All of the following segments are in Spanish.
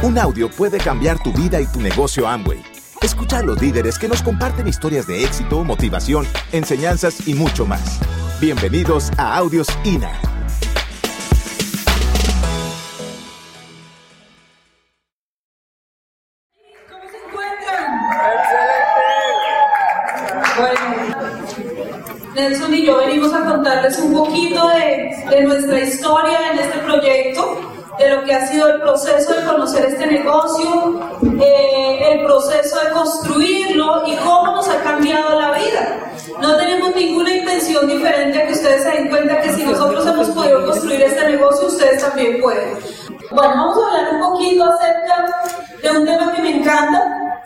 Un audio puede cambiar tu vida y tu negocio Amway. Escucha a los líderes que nos comparten historias de éxito, motivación, enseñanzas y mucho más. Bienvenidos a Audios INA. ¿Cómo se encuentran? Bueno, Nelson y yo venimos a contarles un poquito de nuestra historia en este proyecto, de lo que ha sido el proceso de conocer este negocio, eh, el proceso de construirlo y cómo nos ha cambiado la vida. No tenemos ninguna intención diferente a que ustedes se den cuenta que si nosotros hemos podido construir este negocio, ustedes también pueden. Bueno, vamos a hablar un poquito acerca de un tema que me encanta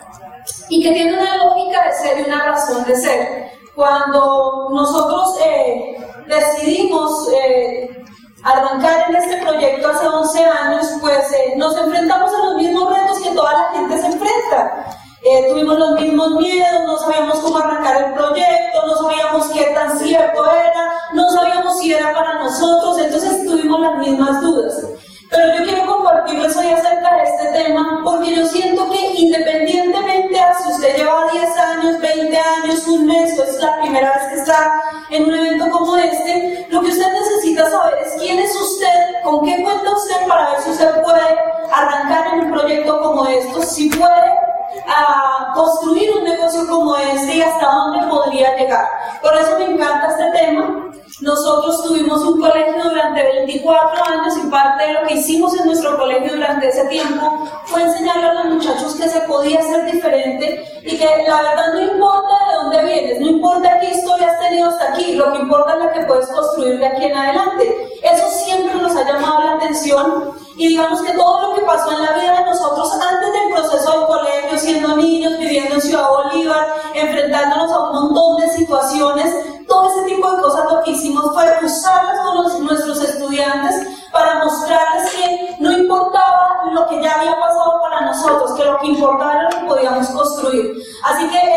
y que tiene una lógica de ser y una razón de ser. Cuando nosotros eh, decidimos eh, arrancar en este proyecto hace 11 años, pues eh, nos enfrentamos a los mismos retos que toda la gente se enfrenta. Eh, tuvimos los mismos miedos, no sabíamos cómo arrancar el proyecto, no sabíamos qué tan cierto era, no sabíamos si era para nosotros, entonces tuvimos las mismas dudas. Pero yo quiero compartirles hoy acerca de este tema porque yo siento que independientemente a si usted lleva 10 años, 20 años, un mes o es la primera vez que está en un evento como este, lo que usted necesita saber es quién es usted, con qué cuenta usted para ver si usted puede arrancar en un proyecto como estos, si puede a construir un negocio como este y hasta dónde podría llegar. Por eso me encanta este tema. Nosotros tuvimos un colegio durante 24 años y parte de lo que hicimos en nuestro colegio durante ese tiempo fue enseñarle a los muchachos que se podía ser diferente y que la verdad no importa de dónde vienes, no importa qué historia has tenido hasta aquí, lo que importa es lo que puedes construir de aquí en adelante. Eso siempre nos ha llamado la atención y digamos que todo lo que pasó en la vida de nosotros antes del proceso del colegio, siendo niños, viviendo en Ciudad Bolívar, enfrentándonos a un montón de situaciones, todo ese tipo de cosas lo que hicimos fue usarlas con nuestros estudiantes para mostrarles que no importaba lo que ya había pasado para nosotros, que lo que importaba era lo que podíamos construir. Así que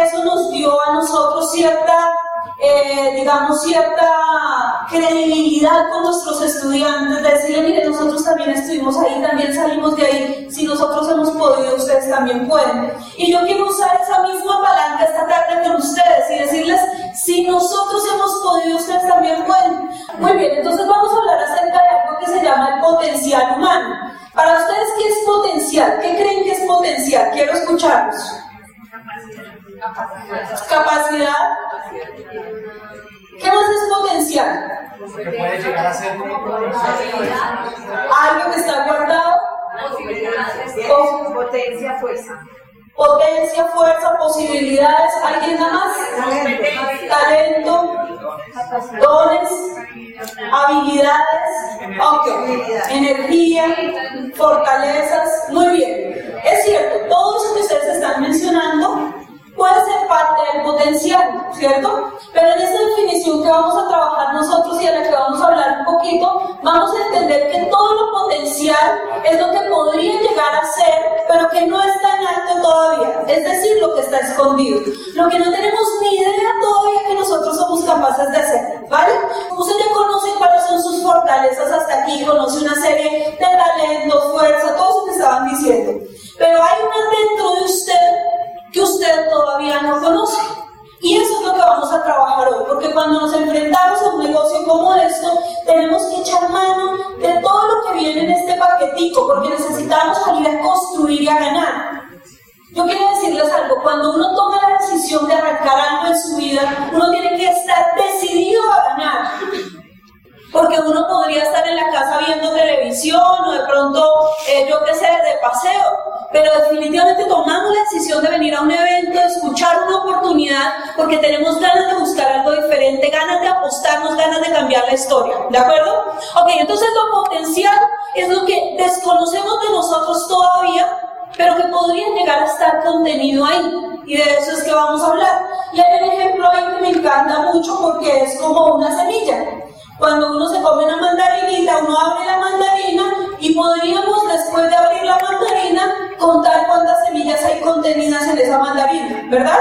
digamos, cierta credibilidad con nuestros estudiantes, de decirle, mire, nosotros también estuvimos ahí, también salimos de ahí, si nosotros hemos podido, ustedes también pueden. Y yo quiero usar esa misma palanca esta tarde con ustedes y decirles, si nosotros hemos podido, ustedes también pueden. Muy bien, entonces vamos a hablar acerca de algo que se llama el potencial humano. Para ustedes, ¿qué es potencial? ¿Qué creen que es potencial? Quiero escucharlos. Capacidad. ¿Qué más es potencial? que puede llegar a ser como Algo que está guardado. Potencia, fuerza. potencia, fuerza, posibilidades. ¿Alguien nada más? Talento, dones, habilidades, ok, energía, fortalezas. Muy bien. Es cierto, todo eso que ustedes están mencionando puede ser parte del potencial, ¿cierto? Pero en esta definición que vamos a trabajar nosotros y a la que vamos a hablar un poquito, vamos a entender que todo lo potencial es lo que podría llegar a ser, pero que no está en alto todavía, es decir, lo que está escondido, lo que no tenemos ni idea todavía que nosotros somos capaces de hacer, ¿vale? Usted ya conoce cuáles son sus fortalezas hasta aquí, conoce una serie de talento, fuerza, todo eso que estaban diciendo, pero cuando uno toma la decisión de arrancar algo en su vida, uno tiene que estar decidido a ganar. Porque uno podría estar en la casa viendo televisión o de pronto, eh, yo qué sé, de paseo, pero definitivamente tomamos la decisión de venir a un evento, de escuchar una oportunidad, porque tenemos ganas de buscar algo diferente, ganas de apostarnos, ganas de cambiar la historia, ¿de acuerdo? Ok, entonces lo potencial es lo que desconocemos de nosotros todavía, pero que podría llegar a contenido ahí. Y de eso es que vamos a hablar. Y hay un ejemplo ahí que me encanta mucho porque es como una semilla. Cuando uno se come una mandarinita, uno abre la mandarina y podríamos después de abrir la mandarina contar cuántas semillas hay contenidas en esa mandarina, ¿verdad?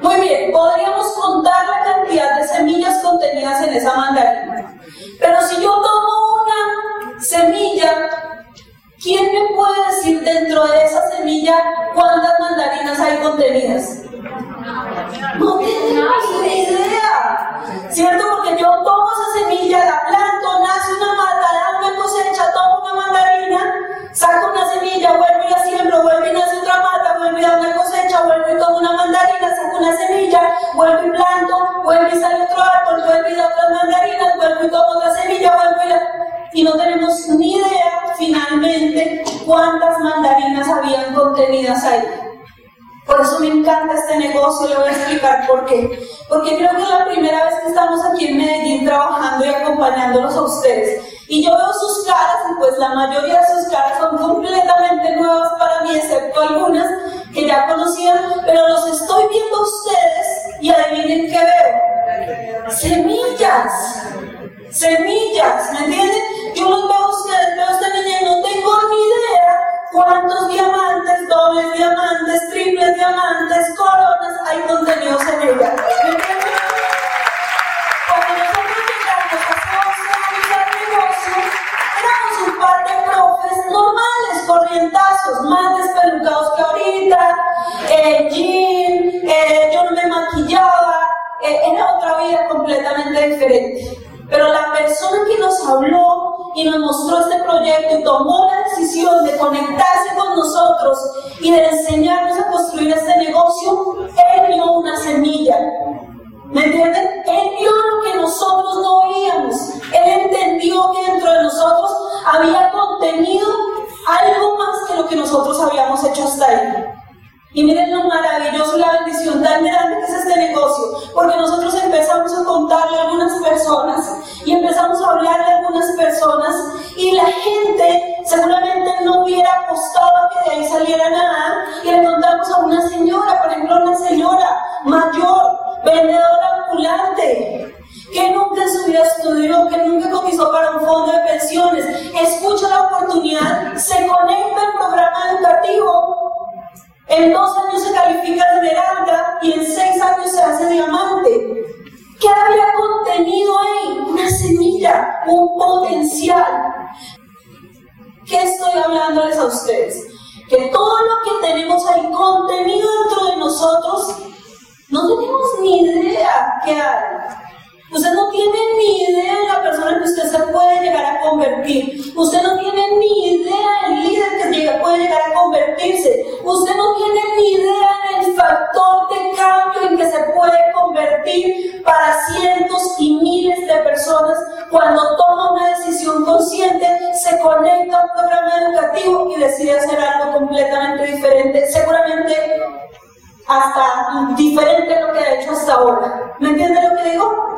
Muy bien, podríamos contar la cantidad de semillas contenidas en esa mandarina. Pero si yo tomo una semilla, ¿quién me puede decir dentro semilla, ¿cuántas mandarinas hay contenidas? No tenemos ni idea, ¿cierto? Porque yo tomo esa semilla, la planto, nace una mata, da una cosecha, tomo una mandarina, saco una semilla, vuelvo y la siembro, vuelvo y nace otra mata, vuelvo y da una cosecha, vuelvo y tomo una mandarina, saco una semilla, vuelvo y planto, vuelvo y sale otro árbol, vuelvo y da otras mandarinas, vuelvo y tomo otra semilla, y no tenemos ni idea finalmente cuántas mandarinas habían contenidas ahí. Por eso me encanta este negocio, le voy a explicar por qué. Porque creo que es la primera vez que estamos aquí en Medellín trabajando y acompañándolos a ustedes. Y yo veo sus caras y pues la mayoría de sus caras son completamente nuevas para mí, excepto algunas que ya conocían, pero los estoy viendo a ustedes y adivinen qué veo. Semillas. Semillas, ¿me entienden? Yo los veo a ustedes, veo a esta niña no tengo ni idea cuántos diamantes, dobles diamantes, triples diamantes, coronas es este negocio, porque nosotros empezamos a contarle a algunas personas y empezamos a hablarle a algunas personas y la gente seguramente no hubiera apostado que de ahí saliera nada y le contamos a una señora, por ejemplo, una señora mayor, vendedora ambulante, que nunca su vida estudió, que nunca cotizó para un fondo de pensiones, escucha la oportunidad, se conecta al programa educativo en dos años se califica de esmeralda y en seis años se hace diamante. ¿Qué había contenido ahí? Una semilla, un potencial. ¿Qué estoy hablándoles a ustedes? Que todo lo que tenemos ahí contenido dentro de nosotros, no tenemos ni idea qué hay. Usted no tiene ni idea de la persona que usted se puede llegar a convertir. Usted no tiene ni idea del líder que puede llegar a convertirse. Usted no tiene ni idea del factor de cambio en que se puede convertir para cientos y miles de personas cuando toma una decisión consciente, se conecta a un programa educativo y decide hacer algo completamente diferente. Seguramente hasta diferente a lo que ha hecho hasta ahora. ¿Me entiende lo que digo?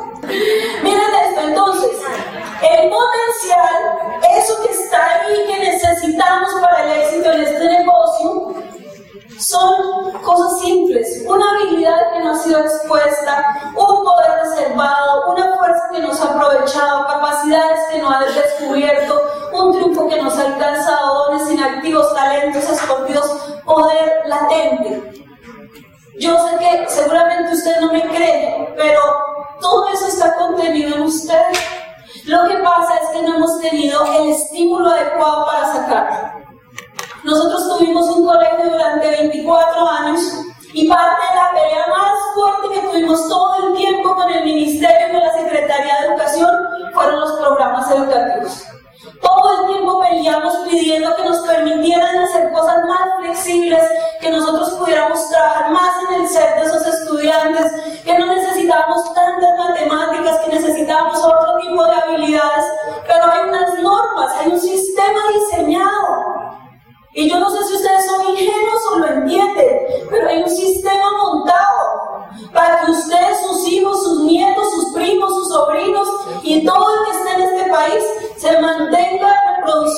Miren esto, entonces, el potencial, eso que está ahí que necesitamos para el éxito en este negocio, son cosas simples, una habilidad que no ha sido expuesta, un poder reservado, una fuerza que no se ha aprovechado, capacidades que no ha descubierto, un triunfo que no se ha alcanzado, dones inactivos, talentos escondidos, poder latente. Yo sé que seguramente usted no me cree, pero todo eso está contenido en usted. Lo que pasa es que no hemos tenido el estímulo adecuado para sacarlo. Nosotros tuvimos un colegio durante 24 años y parte de la pelea más fuerte que tuvimos todo el tiempo con el Ministerio y con la Secretaría de Educación fueron los programas educativos. Todo el tiempo peleamos pidiendo que nos permitieran hacer cosas más flexibles, que nosotros pudiéramos trabajar más en el ser de esos estudiantes, que no necesitábamos tantas matemáticas, que necesitábamos otro tipo de habilidades, pero hay unas normas, hay un sistema diseñado. Y yo no sé si ustedes son ingenuos o lo entienden, pero hay un sistema montado para que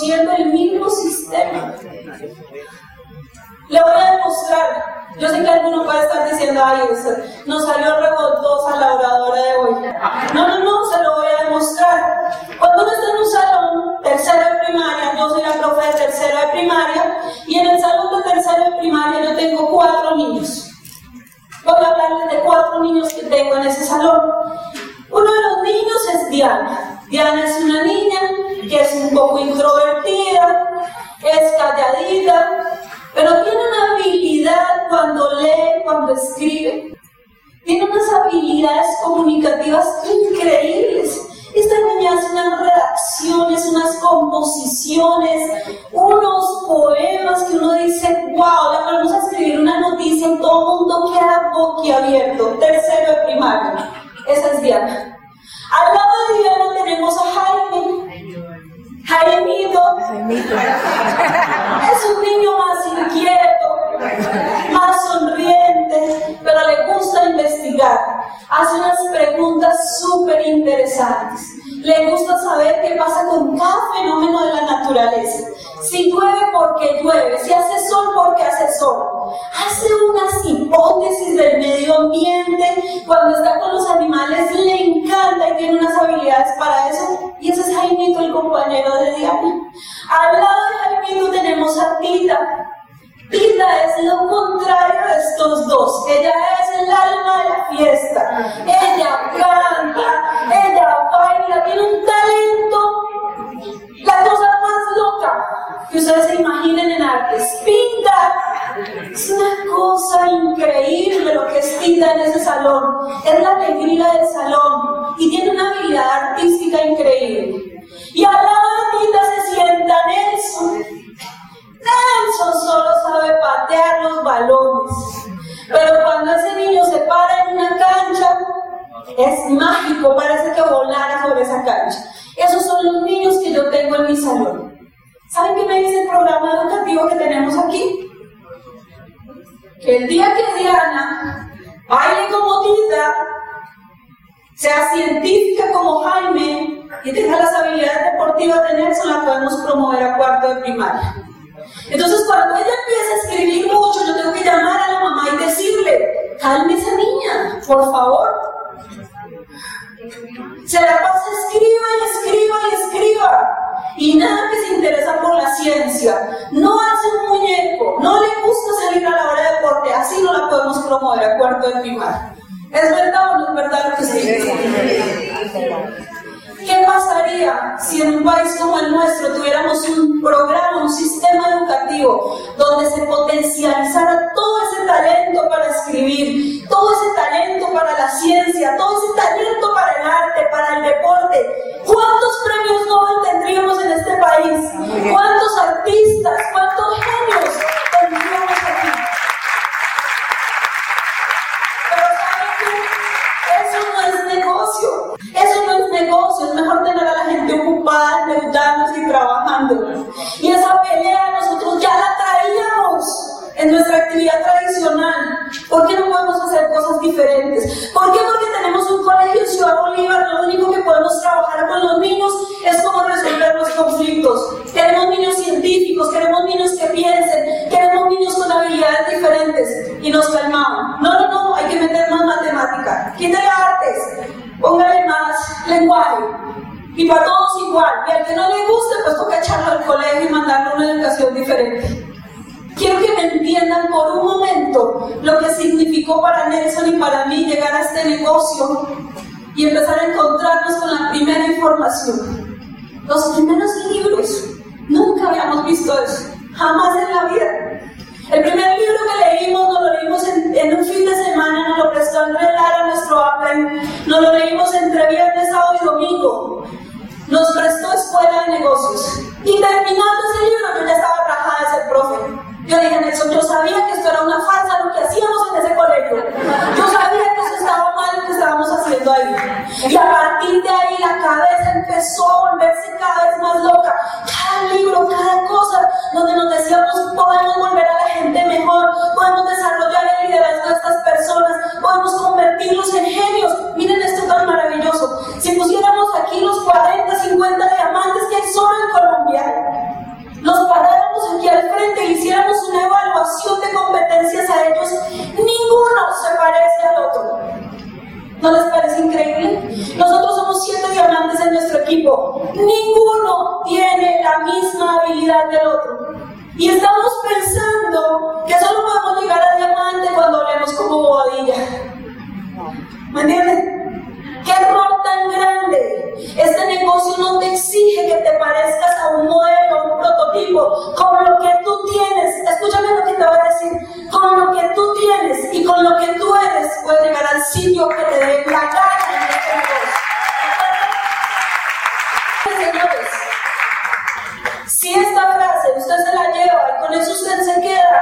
reproduciendo el mismo sistema. Le voy a demostrar. Yo sé que alguno puede estar diciendo, ay, nos salió revoltosa la oradora de hoy. No, no, no, se lo voy a demostrar. Cuando uno está en un salón, tercero de primaria, yo soy la profe de tercero de primaria, y en el salón de tercero de primaria yo tengo cuatro niños. Voy a hablarles de cuatro niños que tengo en ese salón. Uno de los niños es Diana. Diana es una niña que es un poco introvertida, es calladita, pero tiene una habilidad cuando lee, cuando escribe. Tiene unas habilidades comunicativas increíbles. Esta niña hace unas redacciones, unas composiciones, unos poemas que uno dice, wow, la ponemos a escribir una noticia y todo el mundo queda boquiabierto. Tercero de primaria. Esa es Diana. Al lado de Diana tenemos a Jaime. Jaimito. Es un niño más inquieto, más sonriente, pero le gusta investigar. Hace unas preguntas súper interesantes. Le gusta saber qué pasa con cada fenómeno de la naturaleza. Si llueve porque llueve, si hace sol porque hace sol. Hace unas hipótesis del medio ambiente. Cuando está con los animales le encanta y tiene unas habilidades para eso. Y ese es Jaimito, el compañero de Diana. Al lado de Jaimito tenemos a Tita. Tita es lo contrario de estos dos. Ella es el alma de la fiesta. Ella canta, ella baila, tiene un talento. La cosa más loca que ustedes se imaginen en artes. Pinta. Es una cosa increíble lo que es Tita en ese salón. Es la alegría del salón y tiene una habilidad artística increíble. Y nada que se interesa por la ciencia. No hace un muñeco, no le gusta salir a la hora de deporte, así no la podemos promover a cuarto de primaria. ¿Es verdad o no es verdad lo que estoy diciendo? ¿Qué pasaría si en un país como el nuestro tuviéramos un programa, un sistema educativo donde se potencializara todo ese talento para escribir, todo ese talento para la ciencia, todo ese talento para el arte, para el deporte? ¿Cuántos premios Nobel tendríamos en este país? ¿Cuántos artistas, cuántos genios tendríamos aquí? Pero ¿saben qué? Eso no es negocio. Eso no es negocio. Es mejor tener a la gente ocupada, endeudándose y trabajando. Y esa pelea nosotros ya la traíamos en nuestra actividad tradicional. ¿Por qué no podemos hacer cosas diferentes? Ciudad Bolívar, lo único que podemos trabajar con los niños es cómo resolver los conflictos. Queremos niños científicos, queremos niños que piensen, queremos niños con habilidades diferentes. Y nos calmamos. No, no, no, hay que meter más matemática. Quítale artes, póngale más lenguaje. Y para todos igual. Y al que no le guste, pues toca echarlo al colegio y mandarle una educación diferente. Quiero que me entiendan por un momento lo que significó para Nelson y para mí llegar a este negocio y empezar a encontrarnos con la primera información. Los primeros libros. Nunca habíamos visto eso. Jamás en la vida. El primer libro que leímos, nos lo leímos en, un fin de semana, nos lo prestó Andrés Lara, nuestro Apple, nos lo leímos entre viernes, sábado y domingo. Nos prestó Escuela de Negocios. Y terminando ese libro, yo ya estaba rajada de ser profe. Yo dije, Nelson, yo sabía que esto era una farsa lo que hacíamos en ese colegio. Yo sabía que eso estaba mal lo que estábamos haciendo ahí. Y a partir de ahí la cabeza empezó a volverse cada vez más loca. Cada libro, cada cosa, donde nos decíamos, podemos volver a la gente mejor, podemos desarrollar el liderazgo de estas personas, podemos convertirlos en genios. Miren esto tan maravilloso. Si pusiéramos aquí los 40, 50 diamantes que hay solo en Colombia, nos paráramos aquí al frente y hiciéramos una evaluación de competencias a ellos, ninguno se parece al otro. ¿No les parece increíble? Nosotros somos siete diamantes en nuestro equipo. Ninguno tiene la misma habilidad del otro. Y estamos pensando que solo podemos llegar a diamante cuando hablemos como bobadilla. ¿Me entienden? Error tan grande. Este negocio no te exige que te parezcas a un modelo, a un prototipo, con lo que tú tienes. Escúchame lo que te voy a decir. Con lo que tú tienes y con lo que tú eres, puedes llegar al sitio que te dé la gana en este negocio. Señores, si esta frase usted se la lleva y con eso usted se queda,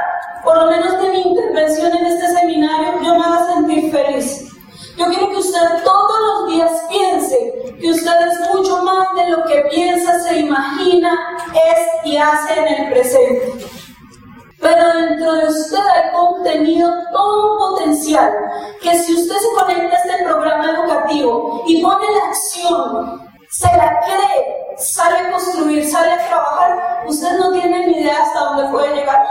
hace en el presente. Pero dentro de usted hay contenido, todo un potencial, que si usted se conecta a este programa educativo y pone la acción, se la cree, sale a construir, sale a trabajar, usted no tiene ni idea hasta dónde puede llegar.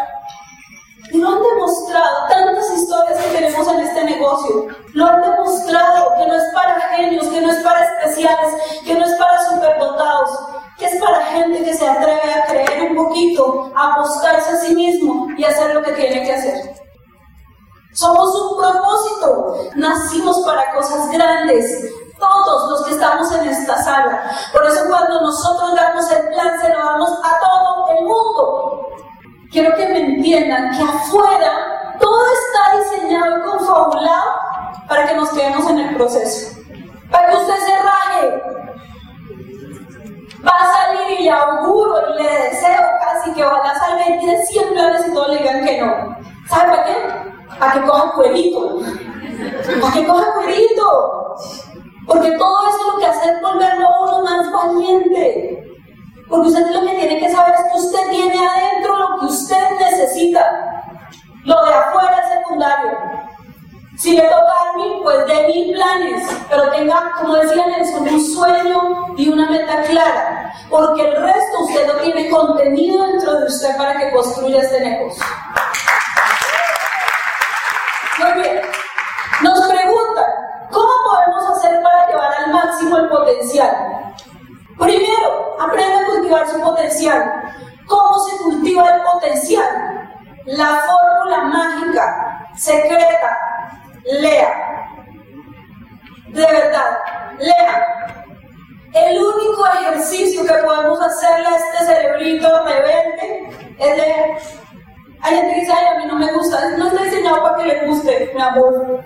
Lo han demostrado, tantas historias que tenemos en este negocio, lo han demostrado que no es para genios, que no es para especiales, que no es para superdotados, que es para gente que se atreve a creer un poquito, a apostarse a sí mismo y hacer lo que tiene que hacer. Somos un propósito, nacimos para cosas grandes, todos los que estamos en esta sala. Por eso cuando nosotros damos el plan se lo damos a todo el mundo. Quiero que me entiendan que afuera todo está diseñado y confabulado para que nos quedemos en el proceso. Para que usted se raje. Va a salir y le auguro y le deseo casi que ojalá salga y tiene 100 planes y todos le digan que no. ¿Sabe para qué? Para que coja cuerito. Para que coja cuerito. Porque todo eso lo que hace es volverlo a uno más valiente. Porque usted lo que tiene que saber es que usted tiene adentro lo que usted necesita. Lo de afuera es secundario. Si le toca a mí, pues de mil planes, pero tenga, como decía Nelson, un sueño y una meta clara, porque el resto usted no tiene contenido dentro de usted para que construya este negocio. Muy bien, nos preguntan, ¿cómo podemos hacer para llevar al máximo el potencial? Primero, aprenda a cultivar su potencial. ¿Cómo se cultiva el potencial? La fórmula mágica, secreta, lea. De verdad, lea. El único ejercicio que podemos hacerle a este cerebrito rebelde es leer. Hay gente que dice, ay, a mí no me gusta, no está diseñado para que le guste, mi amor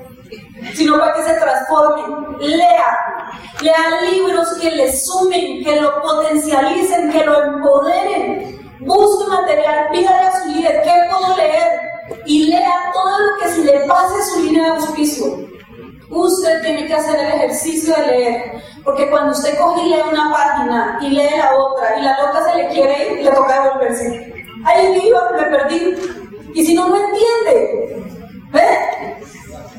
sino para que se transforme. Lea, lea libros que le sumen, que lo potencialicen, que lo empoderen. Busque material, pídale a su líder, ¿qué puedo leer? Y lea todo lo que se le pase su línea de auspicio. Usted tiene que hacer el ejercicio de leer, porque cuando usted coge y lee una página y lee la otra, y la loca se le quiere ir, le toca devolverse. Ahí iba, me perdí. Y si no, no entiende. ¿Ve?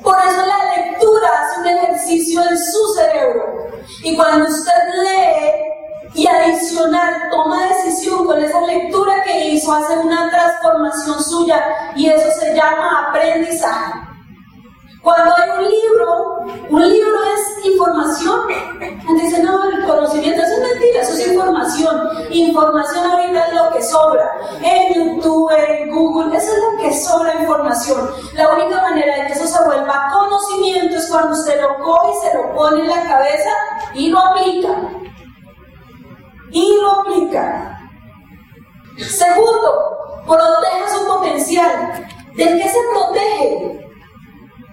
Por eso la lectura hace un ejercicio en su cerebro. Y cuando usted lee y adicional toma decisión con esa lectura que hizo, hace una transformación suya y eso se llama aprendizaje. Cuando hay un libro, un libro es información. Dice, no, el conocimiento es mentira, eso es información. Información ahorita es lo que sobra. En YouTube, en Google, eso es lo que sobra información. La única manera de que eso se vuelva conocimiento es cuando usted lo coge y se lo pone en la cabeza y lo aplica. Y lo aplica. Segundo, proteja su potencial. ¿De qué se protege?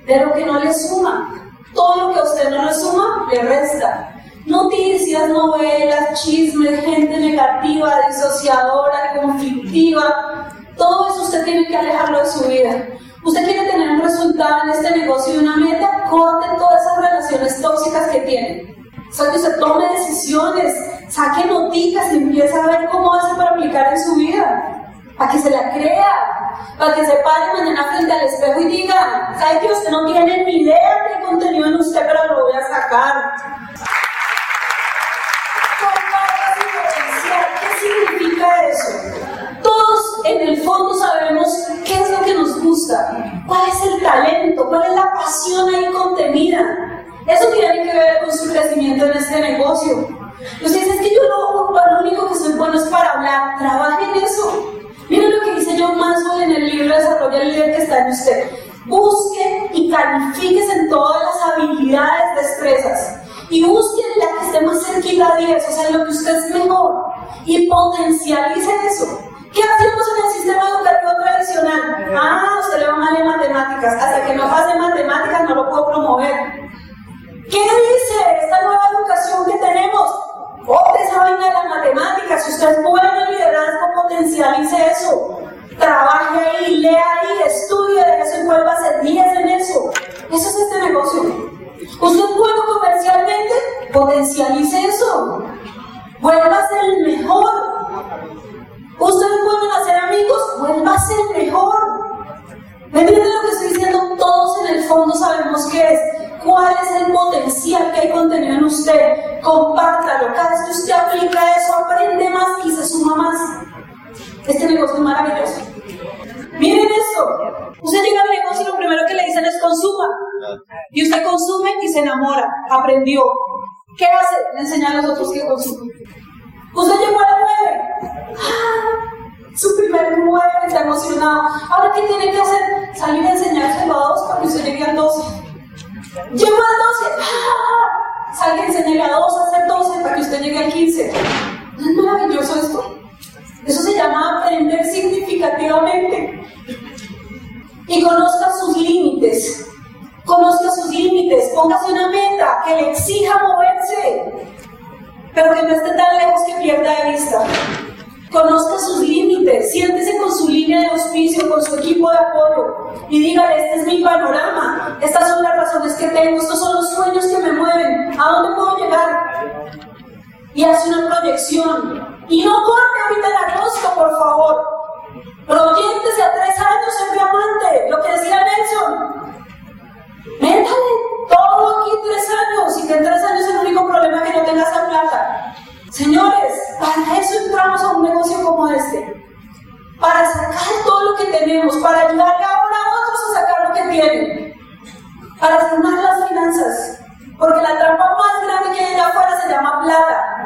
De lo que no le suma. Todo lo que a usted no le suma, le resta. Noticias, novelas, chismes, gente negativa, disociadora, conflictiva, todo eso usted tiene que alejarlo de su vida. Usted quiere tener un resultado en este negocio y una meta, corte todas esas relaciones tóxicas que tiene. O sea, que usted tome decisiones, saque noticas y empiece a ver cómo hace para aplicar en su vida para que se la crea, para que se pare mañana frente al espejo y diga, ¿sabe que usted no tiene ni idea de contenido en usted, pero lo voy a sacar? ¿Qué significa eso? Todos en el fondo sabemos qué es lo que nos gusta, cuál es el talento, cuál es la pasión ahí contenida. Eso tiene que ver con su crecimiento en este negocio. Entonces es que yo lo, lo único que soy bueno es para hablar, trabaje en eso. Miren lo que dice John Maxwell en el libro Desarrolla el líder que está en usted. Busque y califíquese en todas las habilidades, destrezas. Y busque la que esté más cerquita de eso, o sea, lo que usted es mejor. Y potencialice eso. ¿Qué hacemos en el sistema educativo tradicional? Ah, usted le va mal en matemáticas. Hasta que no pase matemáticas no lo puedo promover. ¿Qué dice esta nueva educación que tenemos? Bote esa vaina de las matemáticas. Si usted es bueno en liderazgo, potencialice eso. trabaje ahí, lea ahí, estudie de eso y vuelva a ser 10 en eso. Eso es este negocio. Usted es comercialmente, potencialice eso. Vuelva a ser el mejor. Usted es bueno en hacer amigos, vuelva a ser mejor. ¿Me entienden lo que estoy diciendo? Todos en el fondo sabemos qué es. ¿Cuál es el potencial que hay contenido en usted? Compártalo. Cada vez que usted aplica eso, aprende más y se suma más. Este negocio es maravilloso. Miren esto. Usted llega al negocio y lo primero que le dicen es consuma. Y usted consume y se enamora. Aprendió. ¿Qué hace? Le enseña a los otros que consumen. Usted llegó a las nueve. ¡Ah! Su primer nueve está emocionado. Ahora, ¿qué tiene que hacer? Salir a enseñarse a dos para que usted llegue al 12. Llegó al 12. ¡Ah! Salga a enseñarle a dos a hacer 12 para que usted llegue al 15. ¿No es maravilloso esto? Eso se llama aprender significativamente. Y conozca sus límites. Conozca sus límites. Póngase una meta que le exija moverse. Pero que no esté tan lejos que pierda de vista. Conozca sus límites, siéntese con su línea de auspicio, con su equipo de apoyo y dígale, este es mi panorama, estas son las razones que tengo, estos son los sueños que me mueven, ¿a dónde puedo llegar? Y hace una proyección, y no corte ahorita en agosto, por favor. Proyéctese a tres años en diamante, lo que decía Nelson. Métale todo aquí tres años y que en tres años el único problema es que no tengas esa plata. Señores, para eso entramos a un negocio como este. Para sacar todo lo que tenemos, para ayudarle ahora a otros a sacar lo que tienen. Para sanar las finanzas. Porque la trampa más grande que hay allá afuera se llama plata.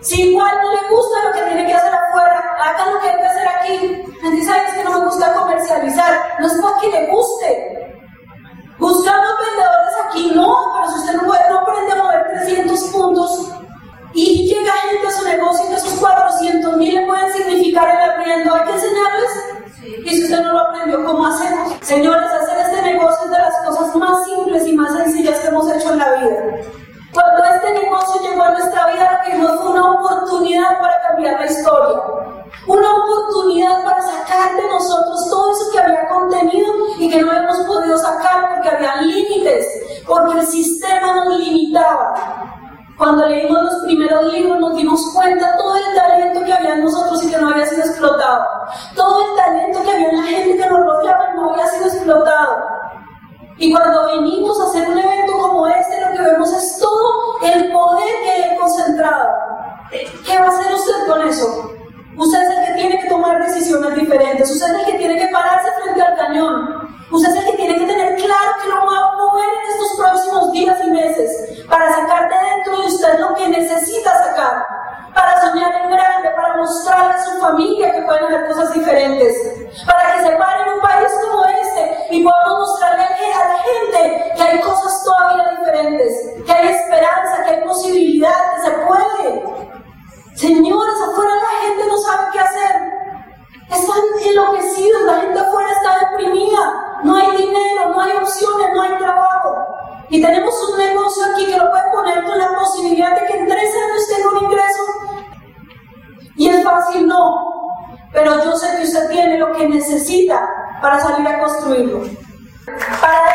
Si igual no le gusta lo que tiene que hacer afuera, haga lo que hay que hacer aquí. Gente sabes que no me gusta comercializar, no es porque le guste. Buscamos vendedores aquí, no, pero si usted no, puede, no aprende a mover 300 puntos y llega gente a su negocio y esos 400 mil le pueden significar el arriendo, hay que enseñarles. Y si usted no lo aprendió, ¿cómo hacemos? Señores, hacer este negocio es de las cosas más simples y más sencillas que hemos hecho en la vida. Cuando este negocio llegó a nuestra vida, lo que nos fue una oportunidad para cambiar la historia. Una oportunidad para sacar de nosotros todo eso que había contenido y que no hemos podido sacar porque había límites, porque el sistema nos limitaba. Cuando leímos los primeros libros nos dimos cuenta todo el talento que había en nosotros y que no había sido explotado. Todo el talento que había en la gente que nos rodeaba no había sido explotado. Y cuando venimos a hacer un evento como este, lo que vemos es todo el poder que hay concentrado. ¿Qué va a hacer usted con eso? Usted es el que tiene que tomar decisiones diferentes. Usted es el que tiene que pararse frente al cañón. Usted es el que tiene que tener claro que lo va a mover en estos próximos días y meses para sacar de dentro de usted lo que necesita sacar. Para soñar en grande, para mostrarle a su familia que pueden hacer cosas diferentes. Para que se pare en un país como este y podamos mostrarle a la gente que hay cosas todavía diferentes, que hay esperanza, que hay posibilidad, que se puede. Señores, No hay dinero, no hay opciones, no hay trabajo. Y tenemos un negocio aquí que lo puede poner con la posibilidad de que en tres años tenga un ingreso. Y es fácil, no. Pero yo sé que usted tiene lo que necesita para salir a construirlo. Para